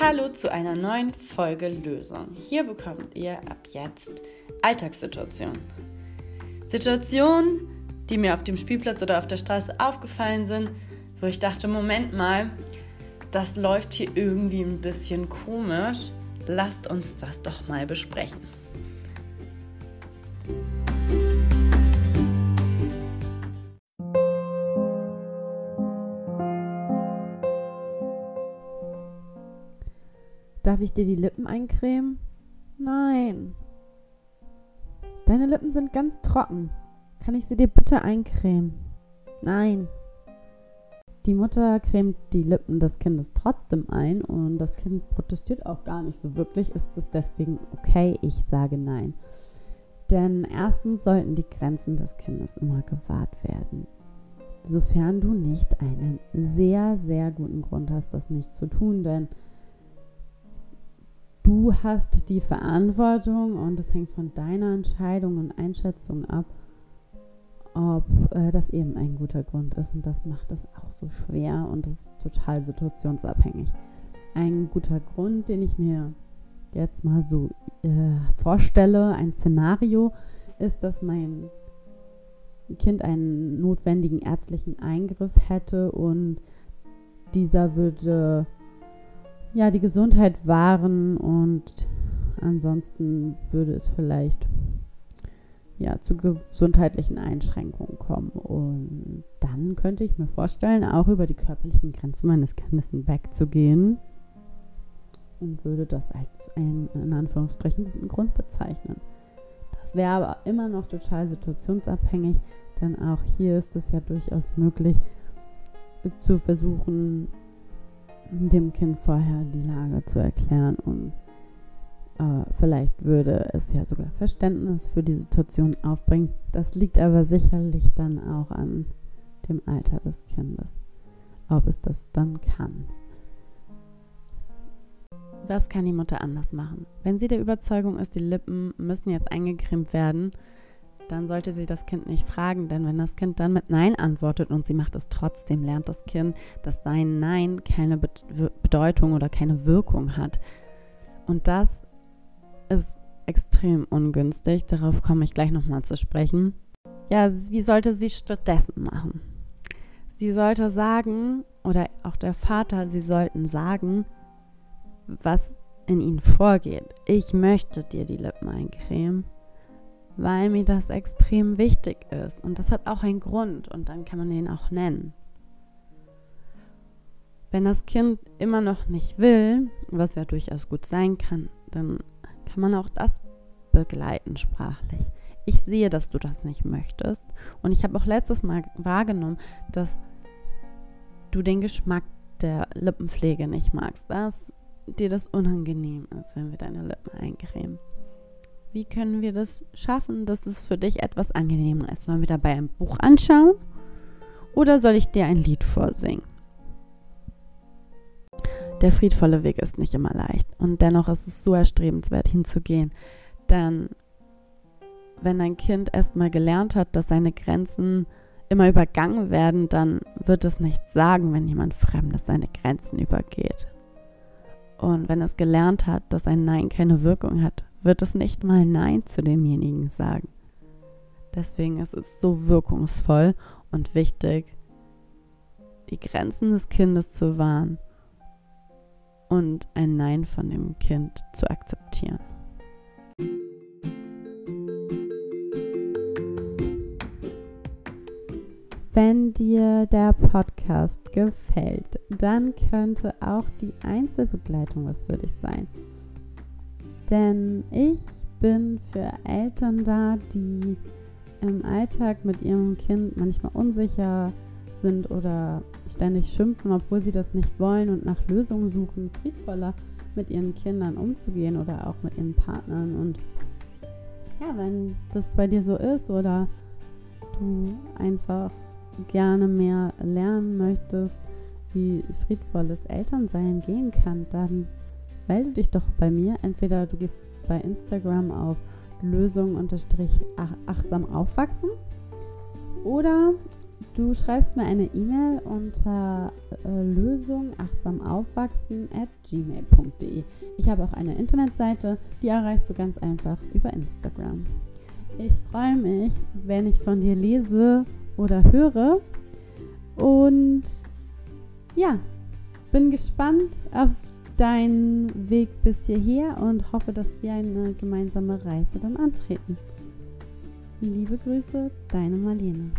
Hallo zu einer neuen Folge Lösung. Hier bekommt ihr ab jetzt Alltagssituationen. Situationen, die mir auf dem Spielplatz oder auf der Straße aufgefallen sind, wo ich dachte, Moment mal, das läuft hier irgendwie ein bisschen komisch. Lasst uns das doch mal besprechen. Darf ich dir die Lippen eincremen? Nein. Deine Lippen sind ganz trocken. Kann ich sie dir bitte eincremen? Nein. Die Mutter cremt die Lippen des Kindes trotzdem ein und das Kind protestiert auch gar nicht so wirklich. Ist es deswegen okay? Ich sage nein. Denn erstens sollten die Grenzen des Kindes immer gewahrt werden. Sofern du nicht einen sehr, sehr guten Grund hast, das nicht zu tun, denn du hast die Verantwortung und es hängt von deiner Entscheidung und Einschätzung ab, ob äh, das eben ein guter Grund ist. Und das macht es auch so schwer und das ist total situationsabhängig. Ein guter Grund, den ich mir jetzt mal so äh, vorstelle, ein Szenario, ist, dass mein Kind einen notwendigen ärztlichen Eingriff hätte und dieser würde ja, die Gesundheit wahren und ansonsten würde es vielleicht ja, zu gesundheitlichen Einschränkungen kommen. Und dann könnte ich mir vorstellen, auch über die körperlichen Grenzen meines Kindes hinwegzugehen und würde das als einen in Anführungsstrichen guten Grund bezeichnen. Das wäre aber immer noch total situationsabhängig, denn auch hier ist es ja durchaus möglich zu versuchen, dem Kind vorher die Lage zu erklären und äh, vielleicht würde es ja sogar Verständnis für die Situation aufbringen. Das liegt aber sicherlich dann auch an dem Alter des Kindes, ob es das dann kann. Was kann die Mutter anders machen? Wenn sie der Überzeugung ist, die Lippen müssen jetzt eingecremt werden, dann sollte sie das Kind nicht fragen, denn wenn das Kind dann mit Nein antwortet und sie macht es trotzdem, lernt das Kind, dass sein Nein keine Bedeutung oder keine Wirkung hat. Und das ist extrem ungünstig. Darauf komme ich gleich nochmal zu sprechen. Ja, wie sollte sie stattdessen machen? Sie sollte sagen, oder auch der Vater, sie sollten sagen, was in ihnen vorgeht. Ich möchte dir die Lippen eincremen weil mir das extrem wichtig ist. Und das hat auch einen Grund und dann kann man den auch nennen. Wenn das Kind immer noch nicht will, was ja durchaus gut sein kann, dann kann man auch das begleiten sprachlich. Ich sehe, dass du das nicht möchtest. Und ich habe auch letztes Mal wahrgenommen, dass du den Geschmack der Lippenpflege nicht magst, dass dir das unangenehm ist, wenn wir deine Lippen eincremen. Wie können wir das schaffen, dass es für dich etwas angenehmer ist? Sollen wir dabei ein Buch anschauen? Oder soll ich dir ein Lied vorsingen? Der friedvolle Weg ist nicht immer leicht und dennoch ist es so erstrebenswert hinzugehen. Denn wenn ein Kind erstmal gelernt hat, dass seine Grenzen immer übergangen werden, dann wird es nichts sagen, wenn jemand Fremdes seine Grenzen übergeht. Und wenn es gelernt hat, dass ein Nein keine Wirkung hat, wird es nicht mal Nein zu demjenigen sagen. Deswegen ist es so wirkungsvoll und wichtig, die Grenzen des Kindes zu wahren und ein Nein von dem Kind zu akzeptieren. Wenn dir der Podcast gefällt, dann könnte auch die Einzelbegleitung was für dich sein. Denn ich bin für Eltern da, die im Alltag mit ihrem Kind manchmal unsicher sind oder ständig schimpfen, obwohl sie das nicht wollen und nach Lösungen suchen, friedvoller mit ihren Kindern umzugehen oder auch mit ihren Partnern. Und ja, wenn das bei dir so ist oder du einfach gerne mehr lernen möchtest, wie friedvolles Elternsein gehen kann, dann melde dich doch bei mir. Entweder du gehst bei Instagram auf Lösung achtsam aufwachsen oder Du schreibst mir eine E-Mail unter äh, lösung achtsamaufwachsen at gmail.de. Ich habe auch eine Internetseite, die erreichst du ganz einfach über Instagram. Ich freue mich, wenn ich von dir lese oder höre. Und ja, bin gespannt auf deinen Weg bis hierher und hoffe, dass wir eine gemeinsame Reise dann antreten. Liebe Grüße, deine Marlene.